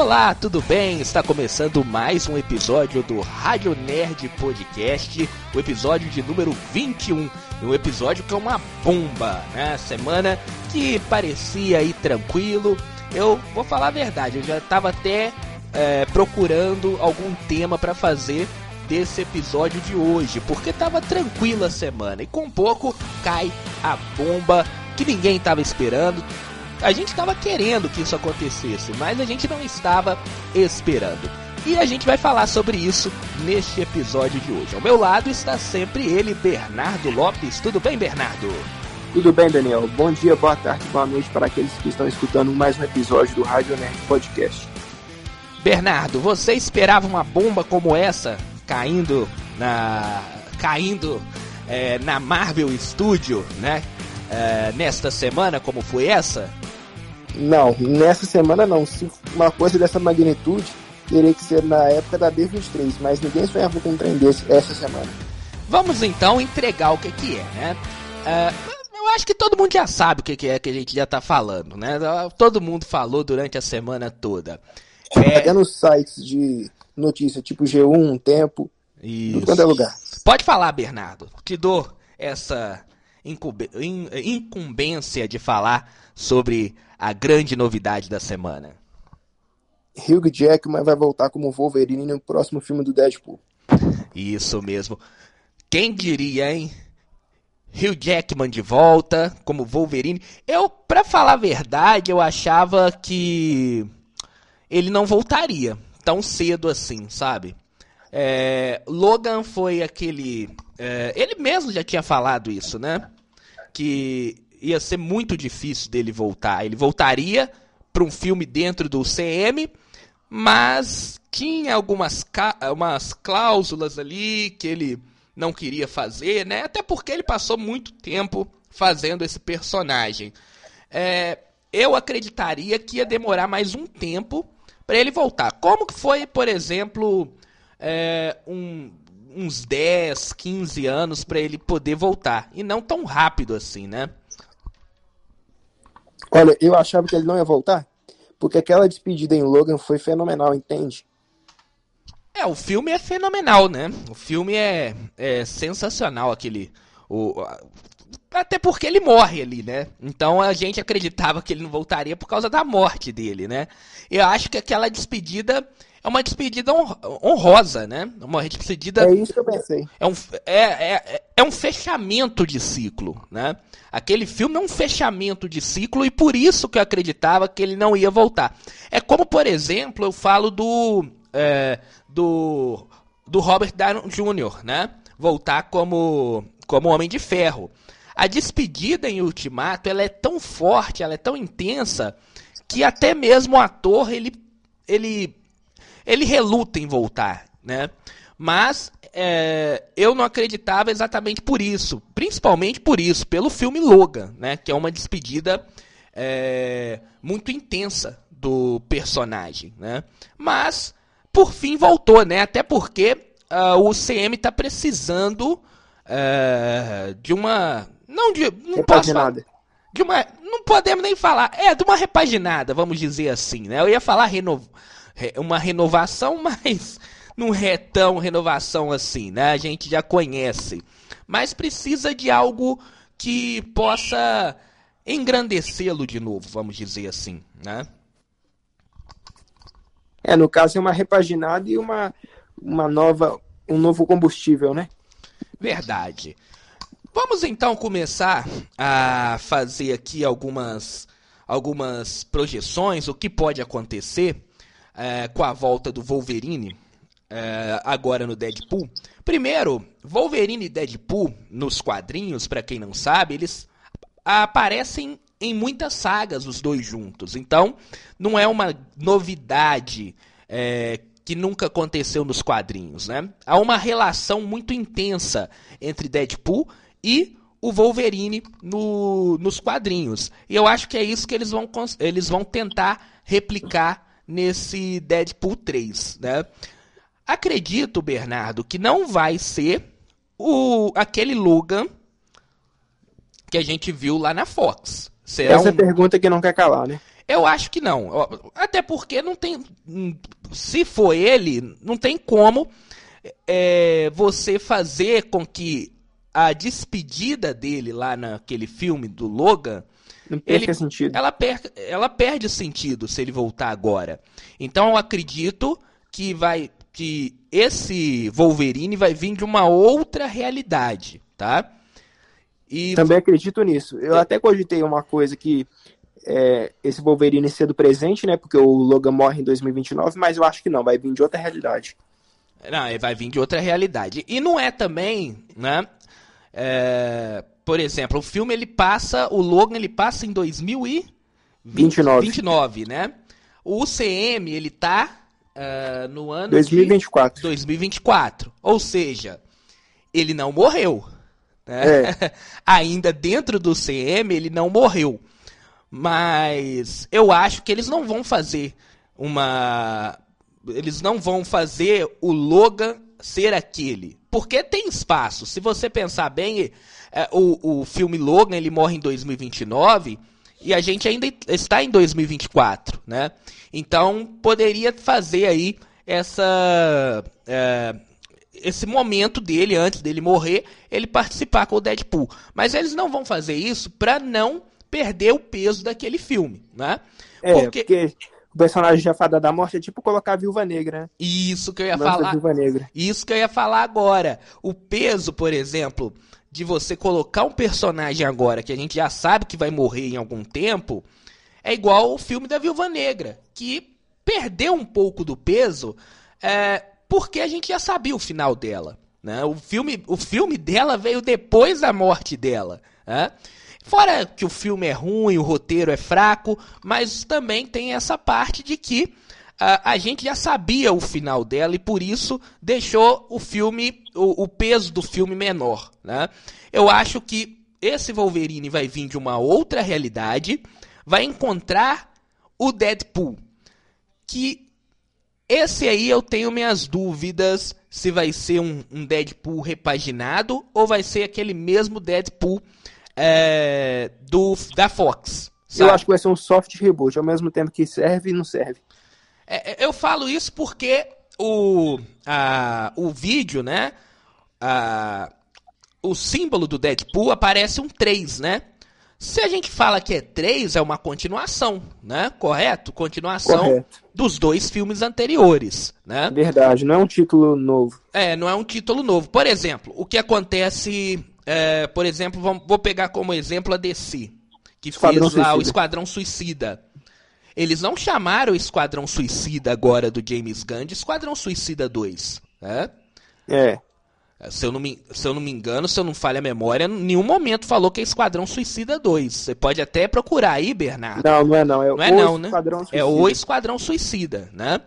Olá, tudo bem? Está começando mais um episódio do Rádio Nerd Podcast, o episódio de número 21. Um episódio que é uma bomba, né? Semana que parecia aí tranquilo. Eu vou falar a verdade, eu já estava até é, procurando algum tema para fazer desse episódio de hoje, porque tava tranquila a semana e com pouco cai a bomba que ninguém estava esperando. A gente estava querendo que isso acontecesse, mas a gente não estava esperando. E a gente vai falar sobre isso neste episódio de hoje. Ao meu lado está sempre ele, Bernardo Lopes. Tudo bem, Bernardo? Tudo bem, Daniel. Bom dia, boa tarde, boa noite para aqueles que estão escutando mais um episódio do Rádio Nerd Podcast. Bernardo, você esperava uma bomba como essa caindo na caindo é, na Marvel Studio, né? É, nesta semana, como foi essa? Não, nessa semana não. Se uma coisa dessa magnitude, teria que ser na época da D23, mas ninguém sonhava com um trem desse essa semana. Vamos então entregar o que, que é, né? Uh, eu acho que todo mundo já sabe o que, que é que a gente já tá falando, né? Todo mundo falou durante a semana toda. É... Até nos sites de notícia, tipo G1, Tempo, Isso. tudo quanto é lugar. Pode falar, Bernardo. Te dou essa incumbência de falar sobre a grande novidade da semana. Hugh Jackman vai voltar como Wolverine no próximo filme do Deadpool. Isso mesmo. Quem diria, hein? Hugh Jackman de volta como Wolverine. Eu, para falar a verdade, eu achava que ele não voltaria tão cedo assim, sabe? É, Logan foi aquele. É, ele mesmo já tinha falado isso, né? Que ia ser muito difícil dele voltar. Ele voltaria para um filme dentro do CM, mas tinha algumas umas cláusulas ali que ele não queria fazer, né? Até porque ele passou muito tempo fazendo esse personagem. É, eu acreditaria que ia demorar mais um tempo para ele voltar. Como que foi, por exemplo, é, um, uns 10, 15 anos para ele poder voltar? E não tão rápido assim, né? Olha, eu achava que ele não ia voltar, porque aquela despedida em Logan foi fenomenal, entende? É, o filme é fenomenal, né? O filme é, é sensacional, aquele. O, até porque ele morre ali, né? Então a gente acreditava que ele não voltaria por causa da morte dele, né? Eu acho que aquela despedida é uma despedida honrosa, né? Uma despedida. É isso que eu pensei. É um, é, é, é um fechamento de ciclo, né? Aquele filme é um fechamento de ciclo e por isso que eu acreditava que ele não ia voltar. É como, por exemplo, eu falo do. É, do. do Robert Downey Jr., né? Voltar como. como Homem de Ferro. A despedida em Ultimato ela é tão forte, ela é tão intensa, que até mesmo o ator ele, ele, ele reluta em voltar, né? Mas é, eu não acreditava exatamente por isso, principalmente por isso, pelo filme Logan, né? Que é uma despedida é, muito intensa do personagem, né? Mas por fim voltou, né? Até porque uh, o CM está precisando uh, de uma não de. Não posso falar, de uma. Não podemos nem falar. É, de uma repaginada, vamos dizer assim, né? Eu ia falar reno, uma renovação, mas não é tão renovação assim, né? A gente já conhece. Mas precisa de algo que possa engrandecê-lo de novo, vamos dizer assim, né? É, no caso é uma repaginada e uma, uma nova, um novo combustível, né? Verdade. Vamos então começar a fazer aqui algumas, algumas projeções, o que pode acontecer é, com a volta do Wolverine é, agora no Deadpool. Primeiro, Wolverine e Deadpool nos quadrinhos, para quem não sabe, eles aparecem em muitas sagas os dois juntos. Então, não é uma novidade é, que nunca aconteceu nos quadrinhos, né? Há uma relação muito intensa entre Deadpool e o Wolverine no, nos quadrinhos. E eu acho que é isso que eles vão, eles vão tentar replicar nesse Deadpool 3. Né? Acredito, Bernardo, que não vai ser o, aquele Logan que a gente viu lá na Fox. Será Essa um... pergunta que não quer calar, né? Eu acho que não. Até porque não tem. Se for ele, não tem como é, você fazer com que a despedida dele lá naquele filme do Logan. Não ele, sentido. Ela, per, ela perde sentido se ele voltar agora. Então eu acredito que vai que esse Wolverine vai vir de uma outra realidade, tá? E... Também acredito nisso. Eu é... até cogitei uma coisa que é, esse Wolverine ser do presente, né? Porque o Logan morre em 2029, mas eu acho que não, vai vir de outra realidade. Não, ele vai vir de outra realidade. E não é também, né? É, por exemplo, o filme ele passa, o Logan ele passa em 2029, 29, né? O UCM ele tá uh, no ano 2024. 2024. Ou seja, ele não morreu. Né? É. Ainda dentro do CM ele não morreu. Mas eu acho que eles não vão fazer uma. Eles não vão fazer o Logan ser aquele. Porque tem espaço. Se você pensar bem, o, o filme Logan ele morre em 2029 e a gente ainda está em 2024, né? Então poderia fazer aí essa é, esse momento dele antes dele morrer, ele participar com o Deadpool. Mas eles não vão fazer isso para não perder o peso daquele filme, né? É, porque... porque o personagem já Fada da Morte é tipo colocar a Viúva Negra. Né? Isso que eu ia falar. Isso que eu ia falar agora. O peso, por exemplo, de você colocar um personagem agora que a gente já sabe que vai morrer em algum tempo, é igual o filme da Viúva Negra, que perdeu um pouco do peso é, porque a gente já sabia o final dela. Né? O, filme, o filme dela veio depois da morte dela. Né? Fora que o filme é ruim, o roteiro é fraco, mas também tem essa parte de que a gente já sabia o final dela e por isso deixou o filme, o, o peso do filme menor. Né? Eu acho que esse Wolverine vai vir de uma outra realidade, vai encontrar o Deadpool. Que esse aí eu tenho minhas dúvidas se vai ser um, um Deadpool repaginado ou vai ser aquele mesmo Deadpool é, do, da Fox. Sabe? Eu acho que vai ser um soft reboot, ao mesmo tempo que serve e não serve. É, é, eu falo isso porque o, a, o vídeo, né? A, o símbolo do Deadpool aparece um 3, né? Se a gente fala que é 3, é uma continuação, né? Correto? Continuação Correto. dos dois filmes anteriores, né? Verdade, não é um título novo. É, não é um título novo. Por exemplo, o que acontece é, por exemplo, vou pegar como exemplo a DC, que Esquadrão fez lá Suicida. o Esquadrão Suicida. Eles não chamaram o Esquadrão Suicida agora do James Gunn de Esquadrão Suicida 2. Né? É. Se eu, não me, se eu não me engano, se eu não falho a memória, em nenhum momento falou que é Esquadrão Suicida 2. Você pode até procurar aí, Bernardo. Não, não é não. É não é não, né? É o Esquadrão Suicida, né?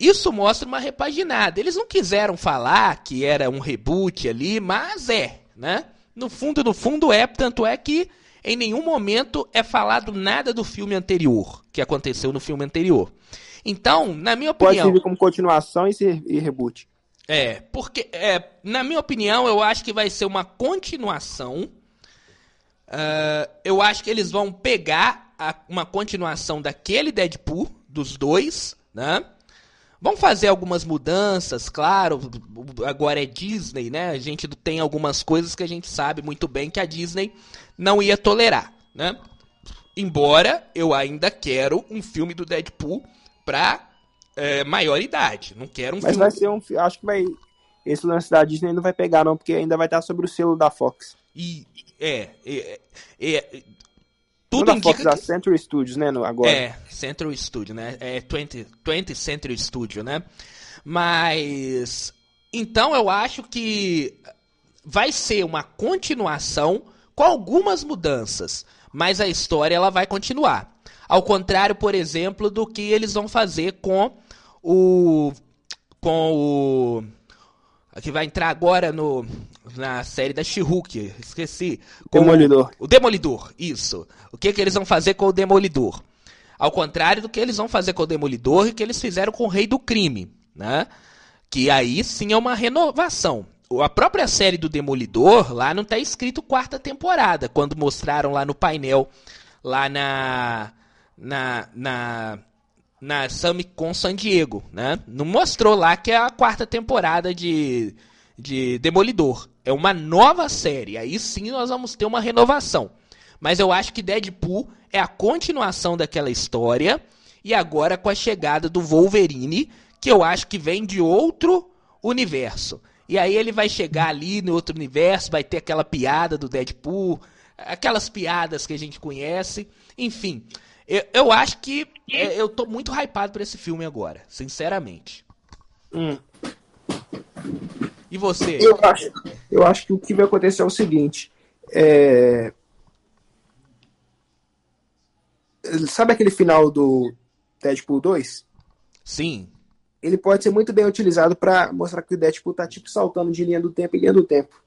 Isso mostra uma repaginada. Eles não quiseram falar que era um reboot ali, mas é né? No fundo, no fundo é, tanto é que em nenhum momento é falado nada do filme anterior, que aconteceu no filme anterior. Então, na minha opinião. Pode servir como continuação e, ser, e reboot. É, porque, é, na minha opinião, eu acho que vai ser uma continuação. Uh, eu acho que eles vão pegar a, uma continuação daquele Deadpool, dos dois, né? Vão fazer algumas mudanças, claro. Agora é Disney, né? A gente tem algumas coisas que a gente sabe muito bem que a Disney não ia tolerar, né? Embora eu ainda quero um filme do Deadpool pra é, maior idade. Não quero um Mas filme. vai ser um. Acho que vai. Esse lance da Disney não vai pegar, não, porque ainda vai estar sobre o selo da Fox. E. É. é, é tudo indica Fox, que... a Century Studios, né, agora. É, Century Studio, né? É 20, 20 Century Studio, né? Mas então eu acho que vai ser uma continuação com algumas mudanças, mas a história ela vai continuar. Ao contrário, por exemplo, do que eles vão fazer com o com o que vai entrar agora no, na série da She-Hulk, esqueci. Demolidor. O, o, Demolidor, isso. O que, que eles vão fazer com o Demolidor? Ao contrário do que eles vão fazer com o Demolidor e que eles fizeram com o Rei do Crime, né? Que aí sim é uma renovação. A própria série do Demolidor, lá não está escrito quarta temporada, quando mostraram lá no painel, lá na na, na, na Summit com San Diego, né? Não mostrou lá que é a quarta temporada de, de Demolidor. É uma nova série. Aí sim nós vamos ter uma renovação. Mas eu acho que Deadpool é a continuação daquela história. E agora com a chegada do Wolverine, que eu acho que vem de outro universo. E aí ele vai chegar ali no outro universo, vai ter aquela piada do Deadpool, aquelas piadas que a gente conhece. Enfim, eu, eu acho que é, eu tô muito hypado por esse filme agora, sinceramente. Hum. E você? Eu acho, eu acho que o que vai acontecer é o seguinte. É... Sabe aquele final do Deadpool 2? Sim. Ele pode ser muito bem utilizado para mostrar que o Deadpool tá tipo saltando de linha do tempo em linha do tempo.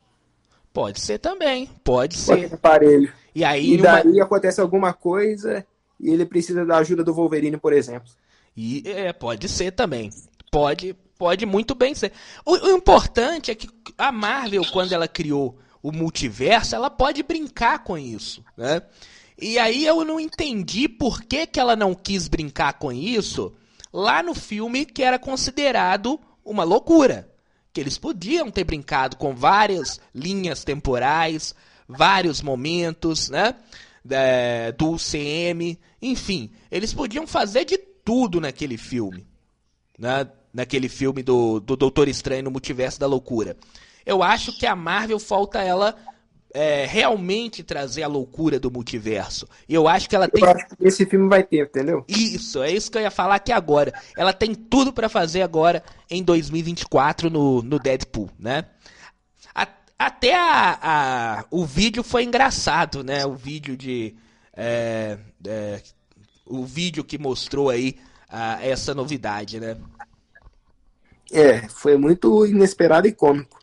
Pode ser também, pode ser. Aparelho. E aí e daí uma... acontece alguma coisa e ele precisa da ajuda do Wolverine, por exemplo. E é, pode ser também. Pode, pode muito bem ser. O, o, importante é que a Marvel, quando ela criou o multiverso, ela pode brincar com isso, né? E aí eu não entendi por que, que ela não quis brincar com isso lá no filme que era considerado uma loucura. Que eles podiam ter brincado com várias linhas temporais, vários momentos, né? É, do UCM, enfim, eles podiam fazer de tudo naquele filme, né? naquele filme do, do Doutor Estranho no Multiverso da Loucura. Eu acho que a Marvel falta ela é, realmente trazer a loucura do multiverso. E eu acho que ela tem. Eu acho que esse filme vai ter, entendeu? Isso, é isso que eu ia falar aqui agora. Ela tem tudo para fazer agora em 2024 no, no Deadpool, né? A, até a, a, o vídeo foi engraçado, né? O vídeo de. É, é, o vídeo que mostrou aí a, essa novidade, né? É, foi muito inesperado e cômico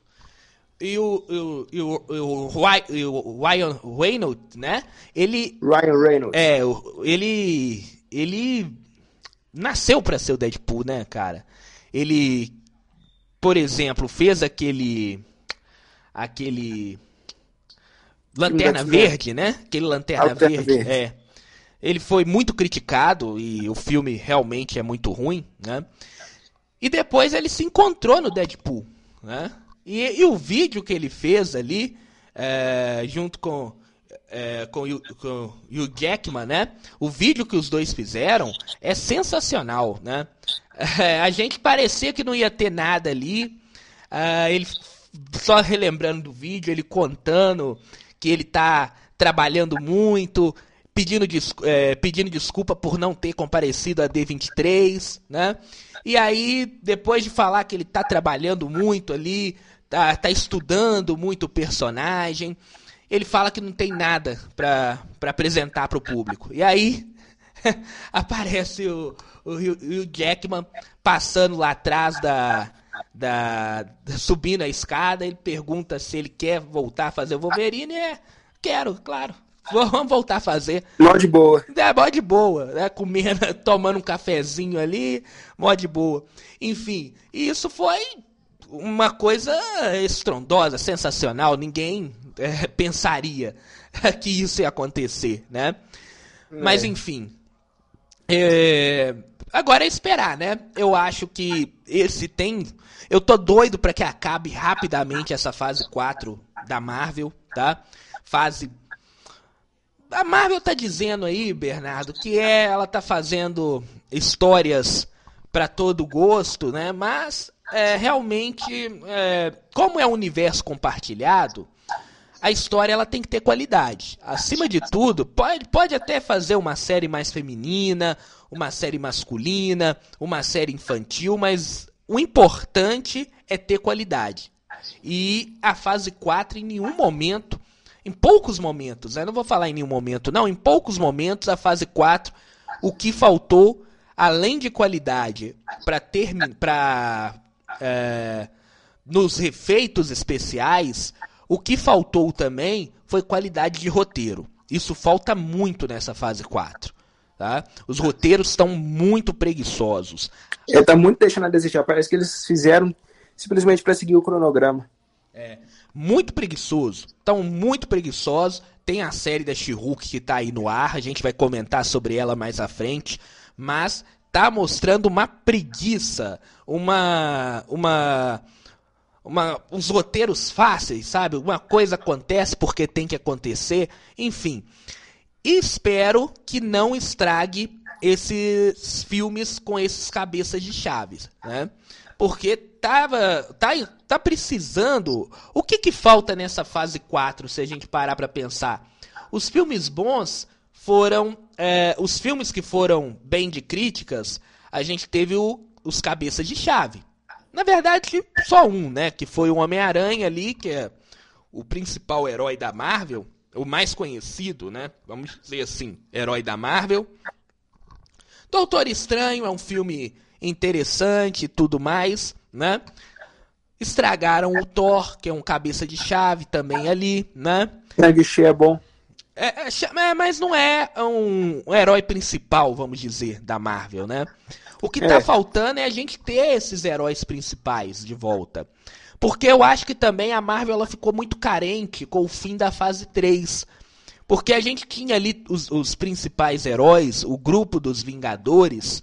e o, o, o, o, o Ryan Reynolds, né? Ele. Ryan Reynolds. É, ele. Ele nasceu para ser o Deadpool, né, cara? Ele, por exemplo, fez aquele. Aquele. Lanterna Verde, né? Aquele Lanterna Verde. Verde. É. Ele foi muito criticado e o filme realmente é muito ruim, né? E depois ele se encontrou no Deadpool, né? E, e o vídeo que ele fez ali, é, junto com, é, com, com o Jackman, né? O vídeo que os dois fizeram é sensacional, né? É, a gente parecia que não ia ter nada ali. É, ele só relembrando do vídeo, ele contando que ele tá trabalhando muito, pedindo, des é, pedindo desculpa por não ter comparecido a D23, né? E aí, depois de falar que ele tá trabalhando muito ali, tá, tá estudando muito o personagem. Ele fala que não tem nada para apresentar para o público. E aí aparece o, o, o Jackman passando lá atrás da, da, da, subindo a escada, ele pergunta se ele quer voltar a fazer o Wolverine, é, quero, claro. Vamos voltar a fazer. Mó de boa. É, mó de boa, né? Comendo, tomando um cafezinho ali, mó de boa. Enfim, isso foi uma coisa estrondosa, sensacional, ninguém é, pensaria que isso ia acontecer, né? É. Mas enfim. É... Agora é esperar, né? Eu acho que esse tem. Eu tô doido para que acabe rapidamente essa fase 4 da Marvel, tá? Fase. A Marvel tá dizendo aí, Bernardo, que é, ela tá fazendo histórias para todo gosto, né? Mas é, realmente, é, como é um universo compartilhado, a história ela tem que ter qualidade. Acima de tudo, pode, pode até fazer uma série mais feminina, uma série masculina, uma série infantil, mas o importante é ter qualidade. E a fase 4 em nenhum momento, em poucos momentos, eu não vou falar em nenhum momento, não, em poucos momentos a fase 4, o que faltou além de qualidade para é, nos efeitos especiais, o que faltou também foi qualidade de roteiro. Isso falta muito nessa fase 4. Tá? Os roteiros estão muito preguiçosos. Está muito deixando a desejar. Parece que eles fizeram simplesmente para seguir o cronograma. É, muito preguiçoso. Estão muito preguiçosos. Tem a série da She-Hulk que tá aí no ar, a gente vai comentar sobre ela mais à frente, mas tá mostrando uma preguiça, uma uma uma, uns roteiros fáceis, sabe? Uma coisa acontece porque tem que acontecer, enfim. Espero que não estrague esses filmes com esses cabeças de chaves, né? Porque tava, tá, tá precisando. O que, que falta nessa fase 4, se a gente parar para pensar? Os filmes bons foram. É, os filmes que foram bem de críticas, a gente teve o, os cabeças de chave. Na verdade, só um, né? Que foi o Homem-Aranha ali, que é o principal herói da Marvel, o mais conhecido, né? Vamos dizer assim, herói da Marvel. Doutor Estranho é um filme interessante e tudo mais, né? Estragaram o Thor, que é um cabeça de chave também ali, né? shang é bom. É, é, é, mas não é um, um, herói principal, vamos dizer, da Marvel, né? O que tá é. faltando é a gente ter esses heróis principais de volta. Porque eu acho que também a Marvel ela ficou muito carente com o fim da fase 3. Porque a gente tinha ali os, os principais heróis, o grupo dos Vingadores,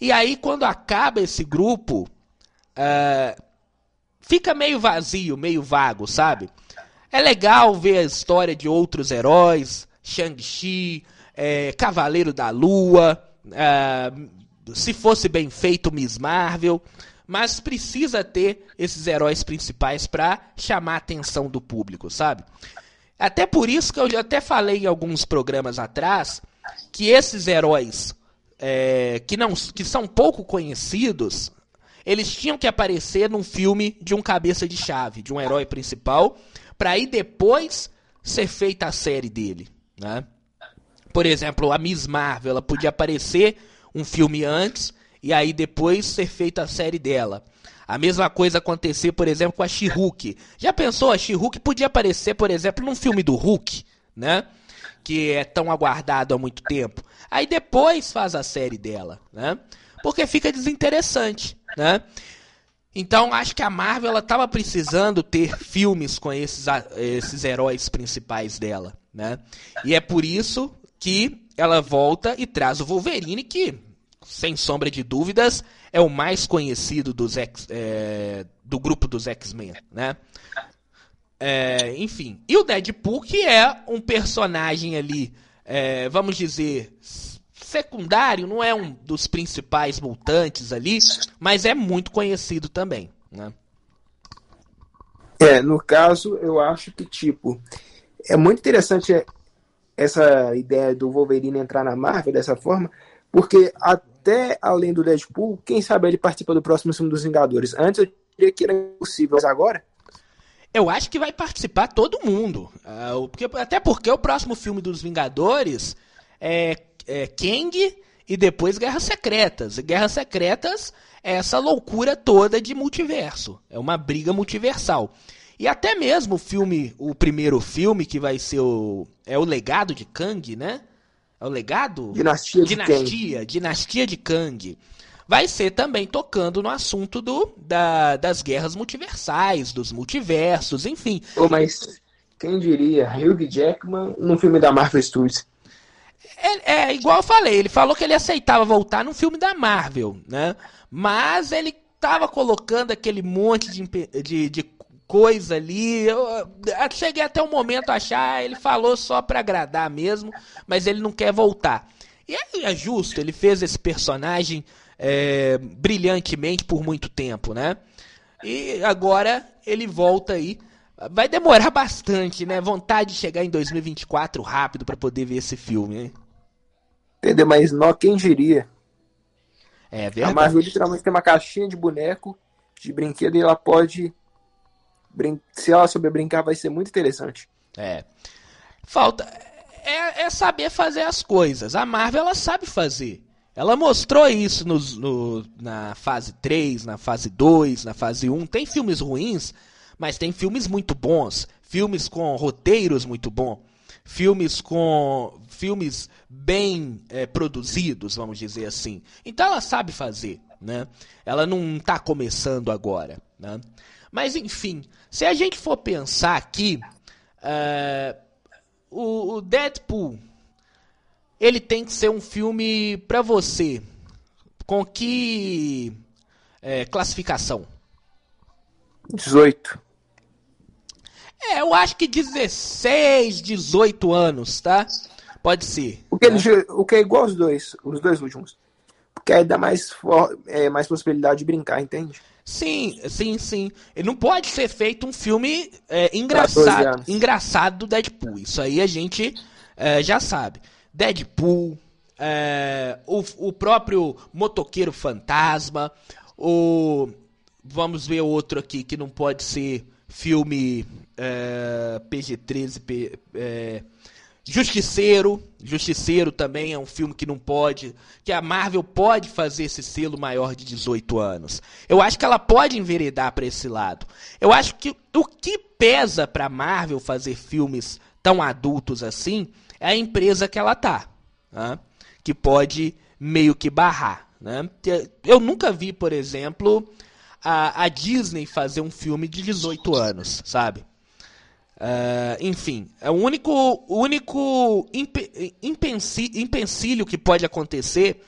e aí, quando acaba esse grupo, uh, fica meio vazio, meio vago, sabe? É legal ver a história de outros heróis, Shang-Chi, é, Cavaleiro da Lua, uh, se fosse bem feito, Miss Marvel, mas precisa ter esses heróis principais para chamar a atenção do público, sabe? Até por isso que eu já até falei em alguns programas atrás que esses heróis é, que, não, que são pouco conhecidos, eles tinham que aparecer num filme de um cabeça de chave, de um herói principal, para aí depois ser feita a série dele, né? Por exemplo, a Miss Marvel, ela podia aparecer um filme antes e aí depois ser feita a série dela. A mesma coisa acontecer, por exemplo, com a She-Hulk. Já pensou, a She-Hulk podia aparecer, por exemplo, num filme do Hulk, né? Que é tão aguardado há muito tempo. Aí depois faz a série dela, né? Porque fica desinteressante, né? Então acho que a Marvel ela estava precisando ter filmes com esses, esses heróis principais dela, né? E é por isso que ela volta e traz o Wolverine que, sem sombra de dúvidas, é o mais conhecido dos X, é, do grupo dos X-Men, né? É, enfim, e o Deadpool que é um personagem ali é, vamos dizer, secundário, não é um dos principais mutantes ali, mas é muito conhecido também, né? É, no caso, eu acho que, tipo, é muito interessante essa ideia do Wolverine entrar na Marvel dessa forma, porque até além do Deadpool, quem sabe ele participa do próximo filme dos Vingadores. Antes eu diria que era impossível, mas agora eu acho que vai participar todo mundo. Porque, até porque o próximo filme dos Vingadores é, é Kang e depois Guerras Secretas. E Guerras Secretas é essa loucura toda de multiverso. É uma briga multiversal. E até mesmo o filme, o primeiro filme, que vai ser o. É o legado de Kang, né? É o legado? Dinastia de Dinastia, Kang. Dinastia de Kang vai ser também tocando no assunto do, da, das guerras multiversais, dos multiversos, enfim. Oh, mas quem diria, Hugh Jackman no filme da Marvel Studios? É, é, igual eu falei, ele falou que ele aceitava voltar no filme da Marvel, né? Mas ele tava colocando aquele monte de, de, de coisa ali. Eu, cheguei até o momento a achar, ele falou só para agradar mesmo, mas ele não quer voltar. E é, é justo, ele fez esse personagem é, brilhantemente por muito tempo, né? E agora ele volta aí. Vai demorar bastante, né? Vontade de chegar em 2024 rápido para poder ver esse filme, hein? Entendeu? Mas não, quem diria? É verdade. A Marvel literalmente tem uma caixinha de boneco, de brinquedo, e ela pode. Brin... Se ela souber brincar, vai ser muito interessante. É. Falta. É, é saber fazer as coisas. A Marvel, ela sabe fazer. Ela mostrou isso no, no, na fase 3, na fase 2, na fase 1. Tem filmes ruins, mas tem filmes muito bons. Filmes com roteiros muito bons. Filmes com. Filmes bem é, produzidos, vamos dizer assim. Então ela sabe fazer. Né? Ela não está começando agora. Né? Mas enfim, se a gente for pensar aqui, uh, o, o Deadpool ele tem que ser um filme para você com que é, classificação? 18. É, eu acho que 16, 18 anos, tá? Pode ser. O que, né? ele, o que é igual aos dois, os dois últimos. Porque aí dá mais, é, mais possibilidade de brincar, entende? Sim, sim, sim. Ele não pode ser feito um filme é, engraçado, engraçado do Deadpool. Isso aí a gente é, já sabe. Deadpool, é, o, o próprio Motoqueiro Fantasma, o. Vamos ver outro aqui que não pode ser filme é, PG-13, P, é, Justiceiro. Justiceiro também é um filme que não pode. Que a Marvel pode fazer esse selo maior de 18 anos. Eu acho que ela pode enveredar para esse lado. Eu acho que o que pesa pra Marvel fazer filmes tão adultos assim é a empresa que ela tá. Né? Que pode meio que barrar. Né? Eu nunca vi, por exemplo, a, a Disney fazer um filme de 18 anos, sabe? Uh, enfim, é o único, único empecilho que pode acontecer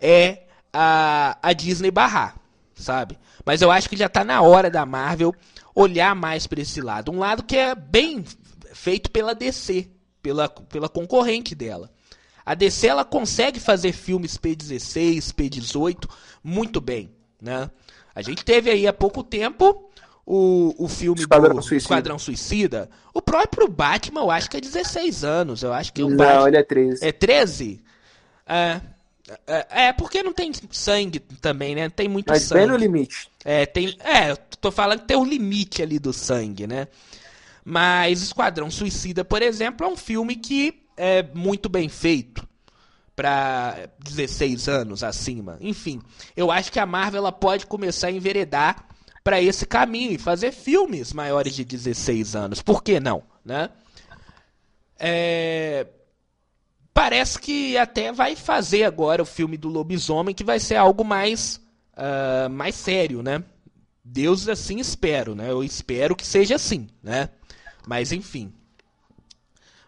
é a, a Disney barrar, sabe? Mas eu acho que já está na hora da Marvel olhar mais para esse lado. Um lado que é bem feito pela DC, pela, pela concorrente dela. A DC ela consegue fazer filmes P16, P18 muito bem, né? A gente teve aí há pouco tempo o, o filme Esquadrão do Suicida. Esquadrão Suicida. O próprio Batman, eu acho que é 16 anos. Eu acho que o Não, Batman... ele é 13. É 13? É, é, é, porque não tem sangue também, né? Não tem muito Mas sangue. bem no limite. É, tem, é, eu tô falando que tem um limite ali do sangue, né? Mas Esquadrão Suicida, por exemplo, é um filme que é muito bem feito para 16 anos acima. Enfim, eu acho que a Marvel ela pode começar a enveredar para esse caminho e fazer filmes maiores de 16 anos. Por que não, né? É... Parece que até vai fazer agora o filme do lobisomem, que vai ser algo mais, uh, mais sério, né? Deus assim espero, né? Eu espero que seja assim, né? Mas enfim.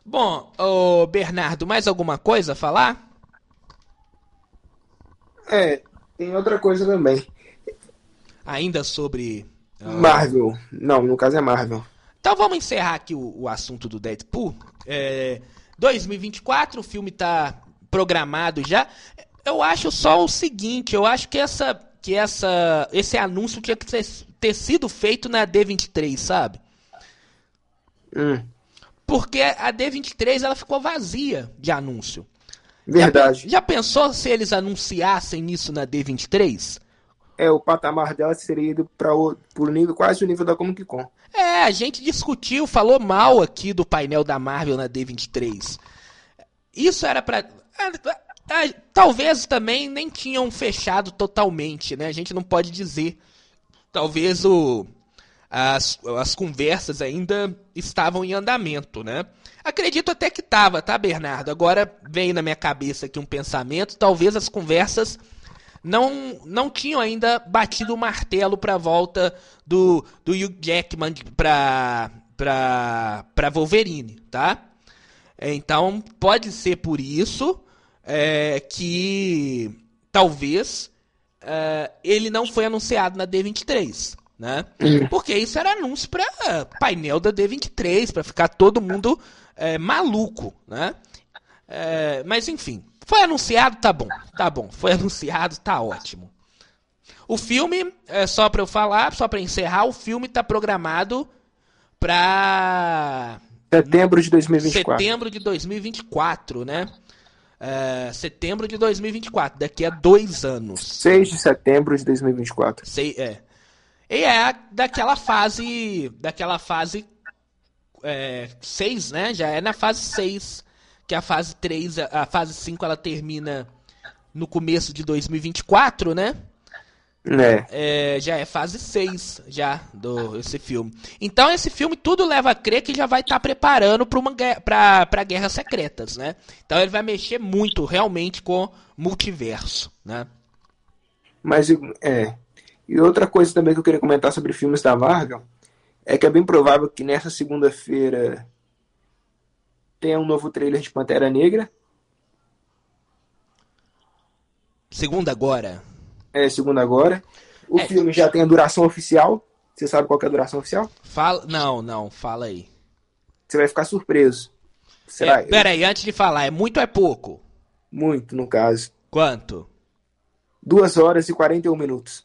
Bom, ô Bernardo, mais alguma coisa a falar? É, tem outra coisa também. Ainda sobre. uh, Marvel. Não, no caso é Marvel. Então vamos encerrar aqui o, o assunto do Deadpool. É, 2024, o filme está programado já. Eu acho só o seguinte, eu acho que essa, que essa, esse anúncio tinha que ter, ter sido feito na D23, sabe? Hum. Porque a D23 ela ficou vazia de anúncio. Verdade. Já, já, pensou se eles anunciassem isso na D23? É, o patamar dela seria ido para o nível, quase o nível da Comic Con. É, a gente discutiu, falou mal aqui do painel da Marvel na D23. Isso era para talvez também nem tinham fechado totalmente, né? A gente não pode dizer. Talvez o as, as conversas ainda estavam em andamento, né? Acredito até que tava, tá, Bernardo? Agora veio na minha cabeça aqui um pensamento, talvez as conversas não não tinham ainda batido o martelo para a volta do, do Hugh Jackman para para para Wolverine, tá? Então pode ser por isso é, que talvez é, ele não foi anunciado na D23, né? Porque isso era anúncio para painel da D23 para ficar todo mundo é, maluco, né? É, mas enfim, foi anunciado, tá bom, tá bom, foi anunciado, tá ótimo. O filme, é só para eu falar, só para encerrar, o filme tá programado para setembro de 2024. Setembro de 2024, né? É, setembro de 2024, daqui a dois anos. 6 de setembro de 2024. Sei, é. E é daquela fase, daquela fase é, 6, né? Já é na fase 6, que a fase 3, a fase 5 ela termina no começo de 2024, né? É. é. já é fase 6 já do esse filme. Então esse filme tudo leva a crer que já vai estar tá preparando para uma para para guerras secretas, né? Então ele vai mexer muito realmente com multiverso, né? Mas é E outra coisa também que eu queria comentar sobre filmes da Marvel é que é bem provável que nessa segunda-feira tenha um novo trailer de Pantera Negra. Segunda agora? É, segunda agora. O é. filme já tem a duração oficial. Você sabe qual é a duração oficial? Fala, não, não, fala aí. Você vai ficar surpreso. Será? É, pera aí, antes de falar, é muito ou é pouco? Muito, no caso. Quanto? 2 horas e 41 minutos.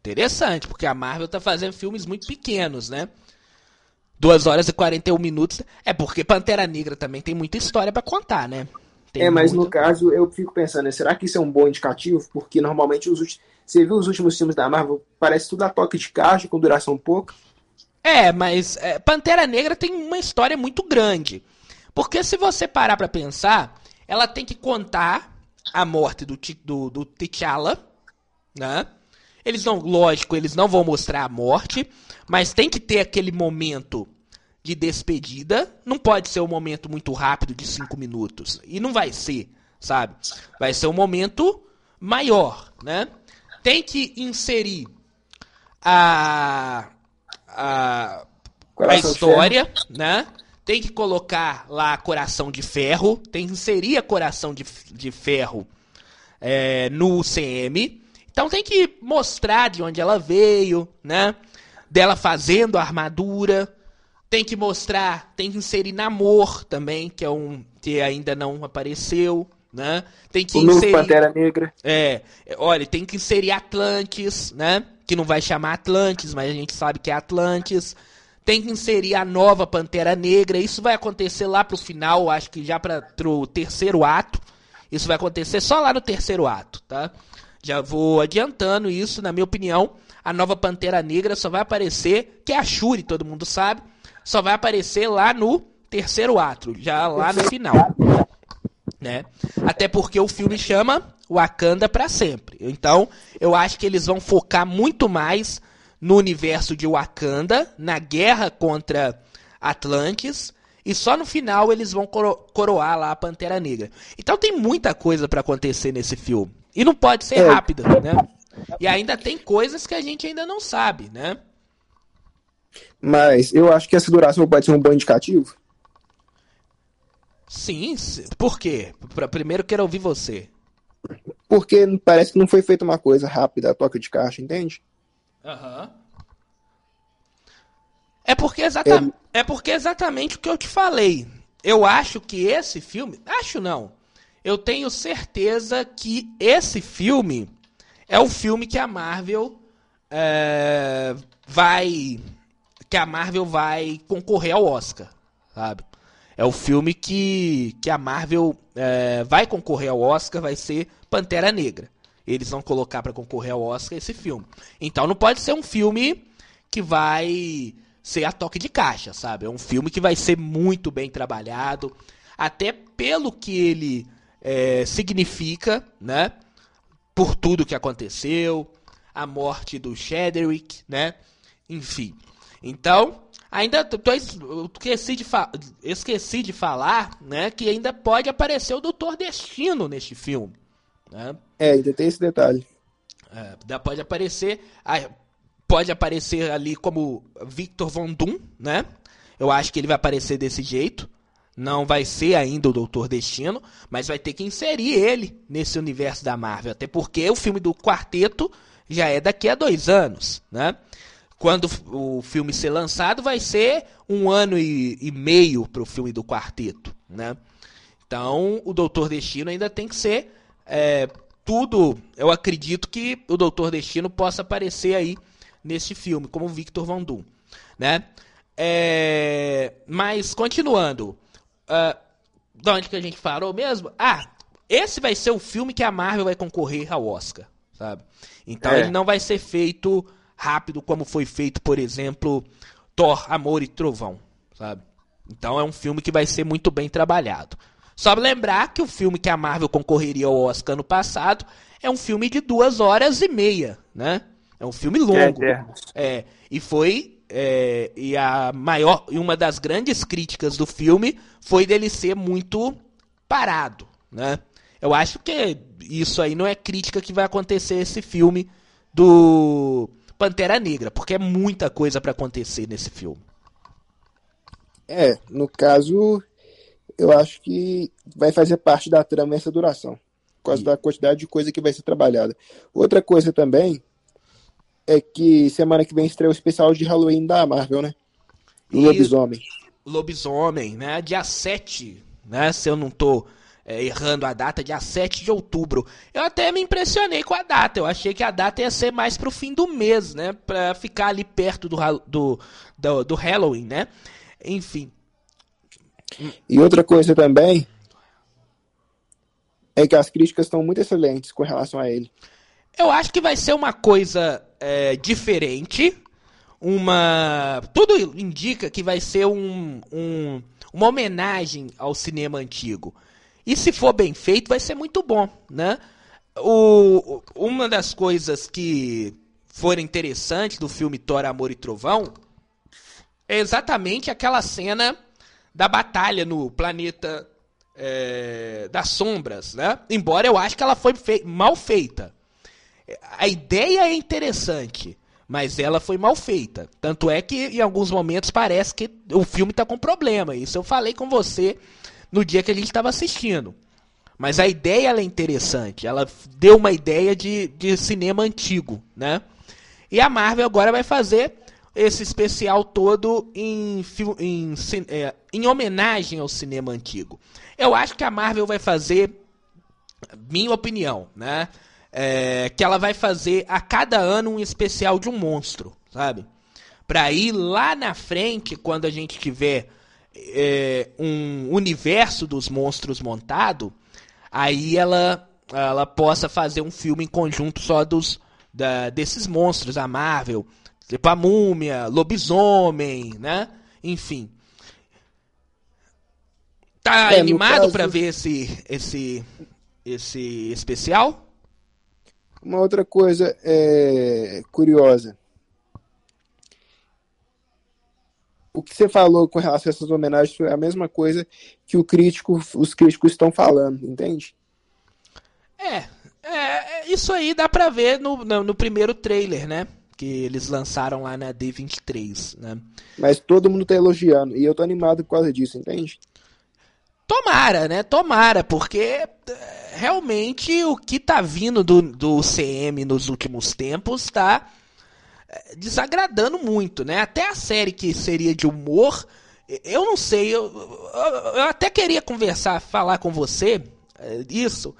Interessante, porque a Marvel tá fazendo filmes muito pequenos, né? 2 horas e 41 minutos. É porque Pantera Negra também tem muita história para contar, né? Tem é, mas no caso eu fico pensando, né, será que isso é um bom indicativo? Porque normalmente os últimos. Você viu os últimos filmes da Marvel? Parece tudo a toque de caixa, com duração pouca. É, mas é, Pantera Negra tem uma história muito grande. Porque se você parar para pensar, ela tem que contar a morte do, do, do T'Challa, né? Eles não, lógico, eles não vão mostrar a morte, mas tem que ter aquele momento de despedida. Não pode ser um momento muito rápido de cinco minutos. E não vai ser, sabe? Vai ser um momento maior, né? Tem que inserir a, a, a história, né? Tem que colocar lá Coração de Ferro. Tem que inserir a Coração de, de Ferro é, no CM. Então tem que mostrar de onde ela veio, né? Dela fazendo a armadura. Tem que mostrar, tem que inserir Namor também, que é um que ainda não apareceu, né? Tem que o inserir Pantera Negra. É, olha, tem que inserir Atlantis, né? Que não vai chamar Atlantis, mas a gente sabe que é Atlantis. Tem que inserir a nova Pantera Negra. Isso vai acontecer lá pro final, acho que já para o terceiro ato. Isso vai acontecer só lá no terceiro ato, tá? Já vou adiantando isso, na minha opinião, a nova Pantera Negra só vai aparecer, que é a Shuri, todo mundo sabe, só vai aparecer lá no terceiro ato, já lá no final. Né? Até porque o filme chama Wakanda para sempre. Então, eu acho que eles vão focar muito mais no universo de Wakanda, na guerra contra Atlantis, e só no final eles vão coro coroar lá a Pantera Negra. Então tem muita coisa para acontecer nesse filme. E não pode ser é. rápida, né? E ainda tem coisas que a gente ainda não sabe, né? Mas eu acho que essa duração pode ser um bom indicativo. Sim, por quê? Pra, primeiro quero ouvir você. Porque parece que não foi feita uma coisa rápida, a toca de caixa, entende? Aham. Uhum. É porque, exata... é... é porque exatamente o que eu te falei. Eu acho que esse filme. Acho não. Eu tenho certeza que esse filme é o filme que a Marvel é, vai. Que a Marvel vai concorrer ao Oscar, sabe? É o filme que, que a Marvel é, vai concorrer ao Oscar, vai ser Pantera Negra. Eles vão colocar para concorrer ao Oscar esse filme. Então não pode ser um filme que vai ser a toque de caixa, sabe? É um filme que vai ser muito bem trabalhado, até pelo que ele é, significa, né? Por tudo que aconteceu, a morte do Shedrick, né? Enfim. Então, ainda tô, esqueci, de esqueci de falar, né? Que ainda pode aparecer o Doutor Destino neste filme. Né? É, ainda tem esse detalhe. É, pode aparecer pode aparecer ali como Victor Von Doom, né? Eu acho que ele vai aparecer desse jeito. Não vai ser ainda o Doutor Destino, mas vai ter que inserir ele nesse universo da Marvel. Até porque o filme do Quarteto já é daqui a dois anos, né? Quando o filme ser lançado, vai ser um ano e, e meio para o filme do Quarteto, né? Então, o Doutor Destino ainda tem que ser é, tudo. Eu acredito que o Doutor Destino possa aparecer aí neste filme, como Victor Von Doom, né? É... Mas, continuando, uh, de onde que a gente parou mesmo? Ah, esse vai ser o filme que a Marvel vai concorrer ao Oscar, sabe? Então é. ele não vai ser feito rápido como foi feito, por exemplo, Thor, Amor e Trovão, sabe? Então é um filme que vai ser muito bem trabalhado. Só lembrar que o filme que a Marvel concorreria ao Oscar no passado é um filme de duas horas e meia, né? É um filme longo. É, é e foi é, e a maior e uma das grandes críticas do filme foi dele ser muito parado, né? Eu acho que isso aí não é crítica que vai acontecer esse filme do Pantera Negra, porque é muita coisa para acontecer nesse filme. É, no caso, eu acho que vai fazer parte da trama essa duração, por causa e... da quantidade de coisa que vai ser trabalhada. Outra coisa também é que semana que vem estreia o especial de Halloween da Marvel, né? E... Lobisomem. Lobisomem, né? Dia 7, né? Se eu não tô é, errando a data, dia 7 de outubro. Eu até me impressionei com a data. Eu achei que a data ia ser mais pro fim do mês, né? Pra ficar ali perto do, do, do, do Halloween, né? Enfim. E outra coisa também é que as críticas estão muito excelentes com relação a ele. Eu acho que vai ser uma coisa é, diferente. Uma. Tudo indica que vai ser um, um, uma homenagem ao cinema antigo. E se for bem feito, vai ser muito bom, né? O, uma das coisas que foram interessantes do filme Thor, Amor e Trovão é exatamente aquela cena da batalha no planeta é, das sombras, né? Embora eu acho que ela foi fei mal feita. A ideia é interessante, mas ela foi mal feita. Tanto é que em alguns momentos parece que o filme está com problema. Isso eu falei com você no dia que a gente estava assistindo. Mas a ideia é interessante. Ela deu uma ideia de, de cinema antigo, né? E a Marvel agora vai fazer esse especial todo em, em, é, em homenagem ao cinema antigo. Eu acho que a Marvel vai fazer, minha opinião, né? É, que ela vai fazer a cada ano um especial de um monstro, sabe? Pra ir lá na frente, quando a gente tiver é, um universo dos monstros montado, aí ela ela possa fazer um filme em conjunto só dos da, desses monstros, a Marvel, tipo a Múmia, Lobisomem, né? Enfim. Tá é, animado caso... para ver esse esse esse especial? Uma outra coisa é, curiosa. o que você falou com relação a essas homenagens foi a mesma coisa que o crítico, os críticos estão falando, entende? É, é, é isso aí dá pra ver no, no, no, primeiro trailer, né? Que eles lançaram lá na D23, né? Mas todo mundo tá elogiando, e eu tô animado por causa disso, entende? Tomara, né? Tomara, porque é, realmente o que tá vindo do, do CM nos últimos tempos tá desagradando muito, né? Até a série que seria de humor, eu não sei, eu, eu até queria conversar, falar com você é, isso.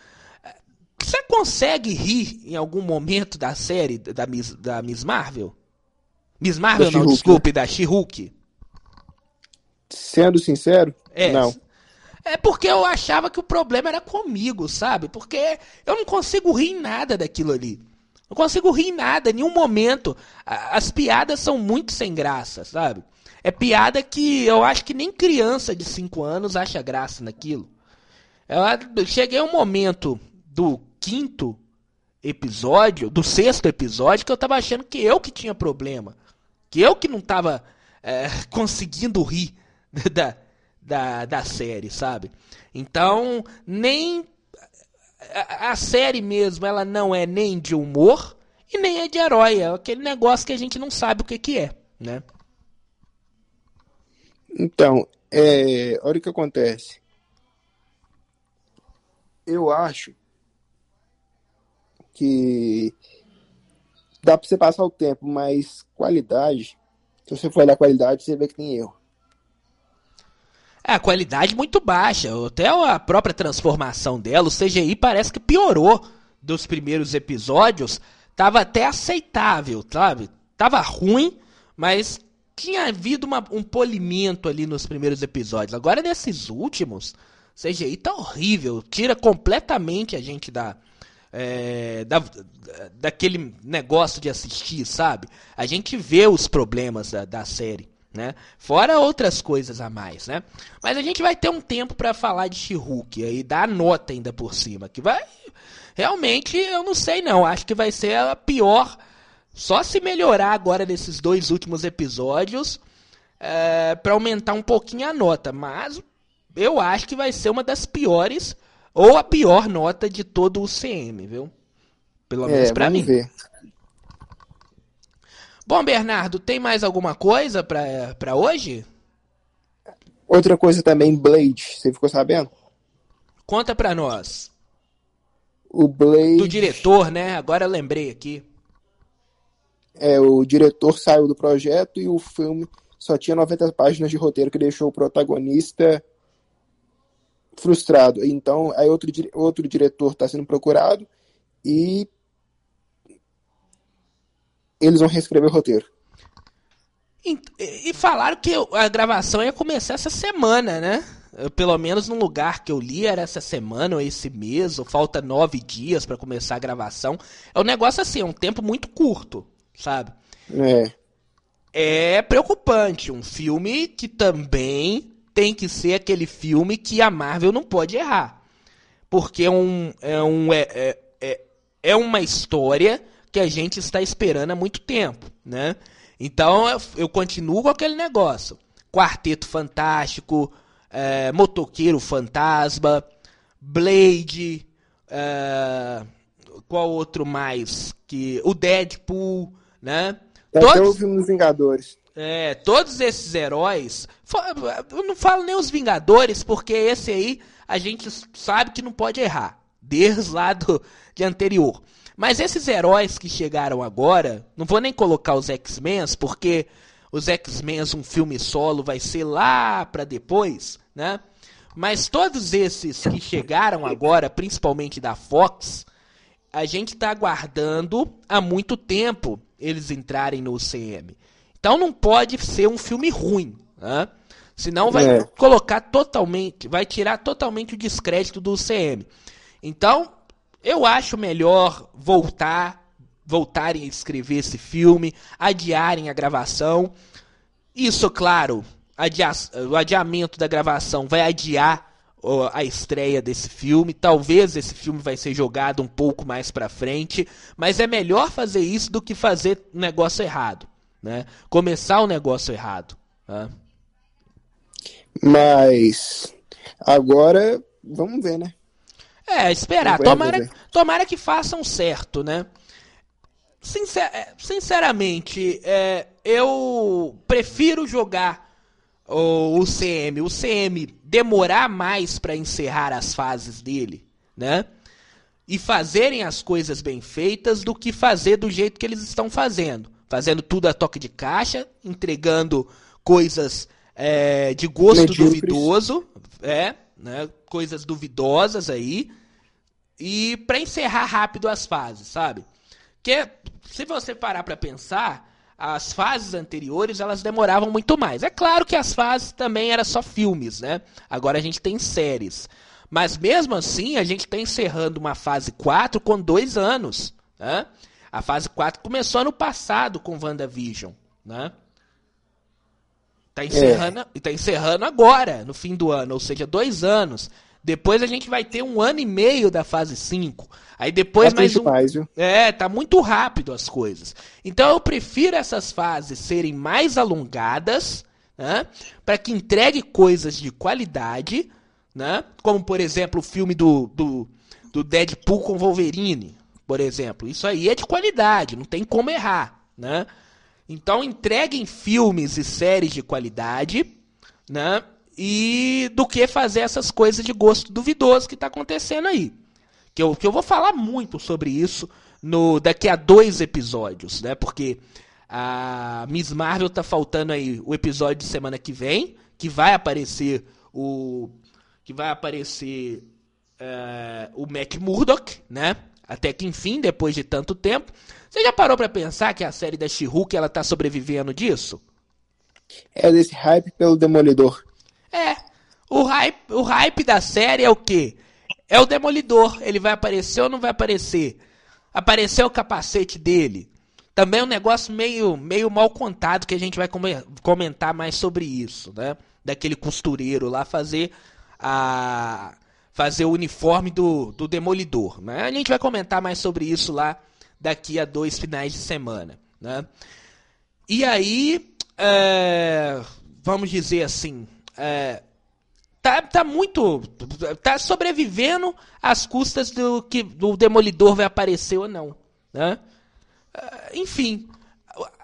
Você consegue rir em algum momento da série da Miss, da Miss Marvel? Miss Marvel, não, desculpe, da She-Hulk. Sendo sincero, é, não. É porque eu achava que o problema era comigo, sabe? Porque eu não consigo rir em nada daquilo ali. Não consigo rir em nada, em nenhum momento. As piadas são muito sem graça, sabe? É piada que eu acho que nem criança de 5 anos acha graça naquilo. Eu cheguei a um momento do quinto episódio, do sexto episódio, que eu tava achando que eu que tinha problema. Que eu que não tava é, conseguindo rir da, da, da série, sabe? Então, nem a, a, série mesmo, ela não é nem de humor e nem é de herói. É aquele negócio que a gente não sabe o que, que é, né? Então, é, olha o que acontece. Eu acho que dá para você passar o tempo, mas qualidade, se você for olhar qualidade, você vê que tem erro. É, a qualidade muito baixa. Até a própria transformação dela, o CGI parece que piorou dos primeiros episódios. Tava até aceitável, sabe? Tava ruim, mas tinha havido uma, um polimento ali nos primeiros episódios. Agora, nesses últimos, CGI tá horrível. Tira completamente a gente da, é, da, daquele negócio de assistir, sabe? A gente vê os problemas da, da série né? Fora outras coisas a mais, né? Mas a gente vai ter um tempo para falar de She-Hulk e dar nota ainda por cima, que vai realmente eu não sei não, acho que vai ser a pior, só se melhorar agora nesses dois últimos episódios é, para aumentar um pouquinho a nota, mas eu acho que vai ser uma das piores ou a pior nota de todo o CM, viu? Pelo menos é, para mim. Ver. Bom, Bernardo, tem mais alguma coisa para hoje? Outra coisa também, Blade, você ficou sabendo? Conta pra nós. O Blade. Do diretor, né? Agora eu lembrei aqui. É, o diretor saiu do projeto e o filme só tinha 90 páginas de roteiro que deixou o protagonista frustrado. Então, aí outro, outro diretor está sendo procurado e eles vão reescrever o roteiro. E, e falaram que a gravação ia começar essa semana, né? pelo menos no lugar que eu li era essa semana ou esse mês, ou falta nove dias para começar a gravação. É um negócio assim, é um tempo muito curto, sabe? É. É preocupante. Um filme que também tem que ser aquele filme que a Marvel não pode errar. Porque é, um, é, um, é, é, é, é uma história que a gente está esperando há muito tempo, né? Então eu, continuo com aquele negócio. Quarteto Fantástico, é, Motoqueiro Fantasma, Blade, é, qual outro mais? que O Deadpool, né? Até todos, o filme dos Vingadores. É, todos esses heróis. Eu não falo nem os Vingadores, porque esse aí a gente sabe que não pode errar. Desde lá do, de anterior. Mas esses heróis que chegaram agora, não vou nem colocar os X-Men, porque os X-Men, um filme solo, vai ser lá para depois, né? Mas todos esses que chegaram agora, principalmente da Fox, a gente está aguardando há muito tempo eles entrarem no UCM. Então não pode ser um filme ruim, né? Senão vai é. colocar totalmente, vai tirar totalmente o descrédito do UCM. Então, eu acho melhor voltar voltarem a escrever esse filme, adiarem a gravação. Isso, claro, adia o adiamento da gravação vai adiar a estreia desse filme. Talvez esse filme vai ser jogado um pouco mais para frente, mas é melhor fazer isso do que fazer negócio errado, né? Começar o negócio errado. Né? Mas agora vamos ver, né? É, esperar. Tomara, tomara que façam certo, né? Sincer é, sinceramente, é, eu prefiro jogar o, o CM, o CM demorar mais para encerrar as fases dele, né? E fazerem as coisas bem feitas do que fazer do jeito que eles estão fazendo. Fazendo tudo a toque de caixa, entregando coisas é, de gosto Medíocres. duvidoso, é, né? Coisas duvidosas aí. E para encerrar rápido as fases, sabe? Que se você parar para pensar, as fases anteriores elas demoravam muito mais. É claro que as fases também eram só filmes, né? Agora a gente tem séries. Mas mesmo assim, a gente está encerrando uma fase 4 com dois anos. Né? A fase 4 começou ano passado com WandaVision. Né? Tá encerrando, é. tá encerrando agora, no fim do ano, ou seja, dois anos. Depois a gente vai ter um ano e meio da fase 5. Aí depois é mais um. Mais, é, tá muito rápido as coisas. Então eu prefiro essas fases serem mais alongadas, né? Para que entregue coisas de qualidade, né? Como por exemplo o filme do, do, do Deadpool com Wolverine, por exemplo. Isso aí é de qualidade, não tem como errar, né? Então entreguem filmes e séries de qualidade, né? E do que fazer essas coisas de gosto duvidoso que está acontecendo aí. Que eu, que eu vou falar muito sobre isso no daqui a dois episódios, né? Porque a Miss Marvel tá faltando aí o episódio de semana que vem, que vai aparecer o que vai aparecer uh, o Matt Murdock, né? Até que enfim, depois de tanto tempo, você já parou para pensar que a série da She-Hulk ela tá sobrevivendo disso? É desse hype pelo Demolidor. É. O hype, o hype da série é o quê? É o Demolidor. Ele vai aparecer ou não vai aparecer? Apareceu o capacete dele. Também é um negócio meio, meio mal contado que a gente vai comentar mais sobre isso, né? Daquele costureiro lá fazer a fazer o uniforme do, do Demolidor, né? A gente vai comentar mais sobre isso lá daqui a dois finais de semana, né? E aí, é, vamos dizer assim, é, tá, tá muito. tá sobrevivendo às custas do que o Demolidor vai aparecer ou não. Né? É, enfim,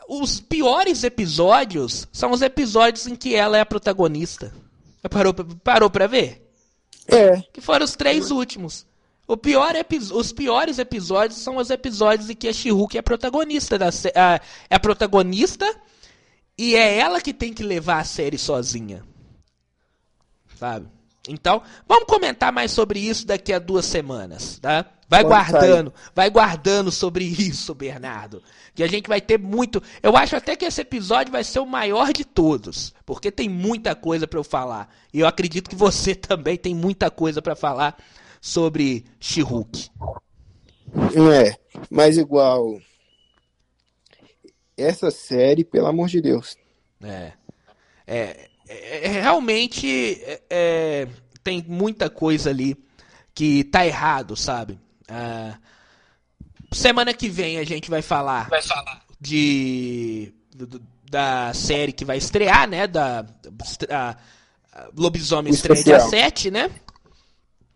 os piores episódios são os episódios em que ela é a protagonista. Parou, parou pra ver? É. Que foram os três últimos. O pior os piores episódios são os episódios em que a she é protagonista da a, é a protagonista e é ela que tem que levar a série sozinha. Sabe? Então, vamos comentar mais sobre isso daqui a duas semanas, tá? Vai guardando, vai guardando sobre isso, Bernardo. Que a gente vai ter muito. Eu acho até que esse episódio vai ser o maior de todos, porque tem muita coisa para eu falar. E eu acredito que você também tem muita coisa para falar sobre She-Hulk. É, mas igual essa série, pelo amor de Deus. É. É, é, é realmente é, é, tem muita coisa ali que tá errado, sabe? Semana que vem a gente vai falar, vai falar. de da série que vai estrear, né? Da a, a Lobisomem estreia dia 7, né?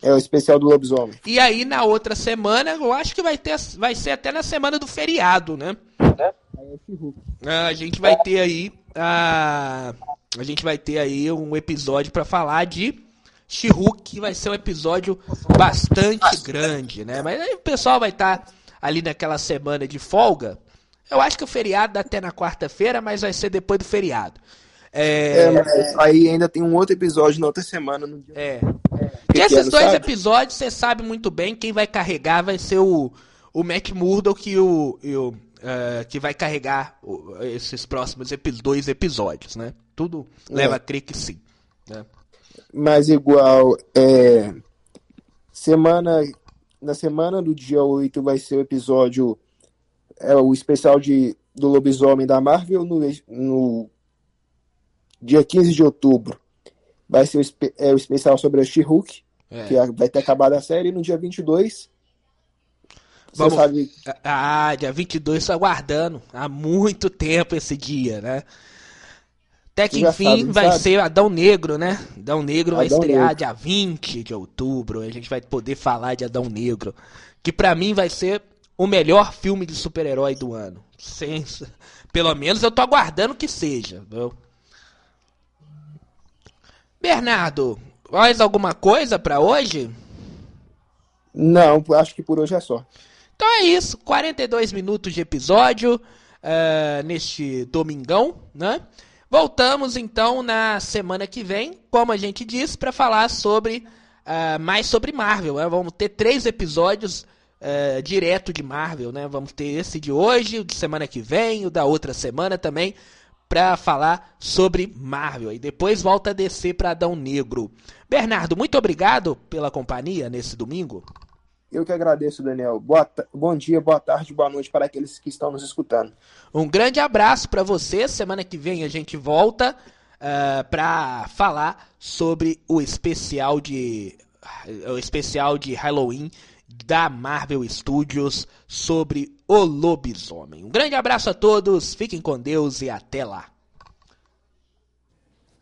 É o especial do lobisomem. E aí na outra semana, eu acho que vai ter vai ser até na semana do feriado, né? É. A gente vai ter aí a a gente vai ter aí um episódio para falar de she que vai ser um episódio bastante grande, né? Mas aí o pessoal vai estar tá ali naquela semana de folga. Eu acho que o feriado dá até na quarta-feira, mas vai ser depois do feriado. É... é mas aí ainda tem um outro episódio na outra semana. No dia... É. é. esses dois sabe? episódios, você sabe muito bem, quem vai carregar vai ser o, o Matt Murdock e o, e o uh, que vai carregar esses próximos epi dois episódios, né? Tudo leva é. a crer que sim. Né? Mas igual, é, semana, na semana do dia 8 vai ser o episódio, é o especial de, do lobisomem da Marvel no, no dia 15 de outubro. Vai ser o, é, o especial sobre a She-Hulk, é. que vai ter acabado a série, no dia 22 Vamos... sabe... Ah, dia 22 estou aguardando há muito tempo esse dia, né? Até que enfim vai sabe? ser Adão Negro, né? Adão Negro Adão vai estrear Negro. dia 20 de outubro. A gente vai poder falar de Adão Negro. Que para mim vai ser o melhor filme de super-herói do ano. Pelo menos eu tô aguardando que seja. Viu? Bernardo, mais alguma coisa para hoje? Não, acho que por hoje é só. Então é isso, 42 minutos de episódio uh, neste domingão, né? Voltamos então na semana que vem, como a gente disse, para falar sobre uh, mais sobre Marvel. Né? Vamos ter três episódios uh, direto de Marvel, né? Vamos ter esse de hoje, o de semana que vem, o da outra semana também, para falar sobre Marvel. E depois volta a descer para Adão Negro. Bernardo, muito obrigado pela companhia nesse domingo. Eu que agradeço, Daniel. Boa, bom dia, boa tarde, boa noite para aqueles que estão nos escutando. Um grande abraço para você. Semana que vem a gente volta uh, eh, para falar sobre o especial de o especial de Halloween da Marvel Studios sobre o lobisomem. Um grande abraço a todos, fiquem com Deus e até lá.